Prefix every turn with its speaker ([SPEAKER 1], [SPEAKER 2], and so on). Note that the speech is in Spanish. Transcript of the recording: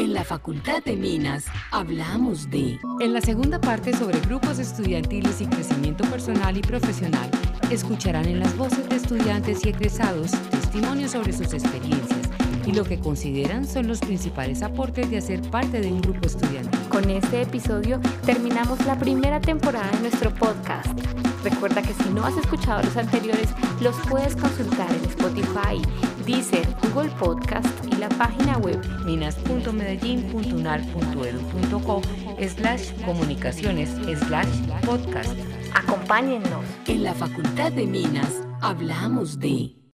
[SPEAKER 1] En la Facultad de Minas hablamos de...
[SPEAKER 2] En la segunda parte sobre grupos estudiantiles y crecimiento personal y profesional, escucharán en las voces de estudiantes y egresados testimonios sobre sus experiencias y lo que consideran son los principales aportes de hacer parte de un grupo estudiantil.
[SPEAKER 3] Con este episodio terminamos la primera temporada de nuestro podcast. Recuerda que si no has escuchado los anteriores, los puedes consultar en Spotify, Deezer, Google Podcast página web
[SPEAKER 2] minas.medellín.unal.edu.co slash comunicaciones slash podcast.
[SPEAKER 3] Acompáñennos.
[SPEAKER 1] En la Facultad de Minas hablamos de...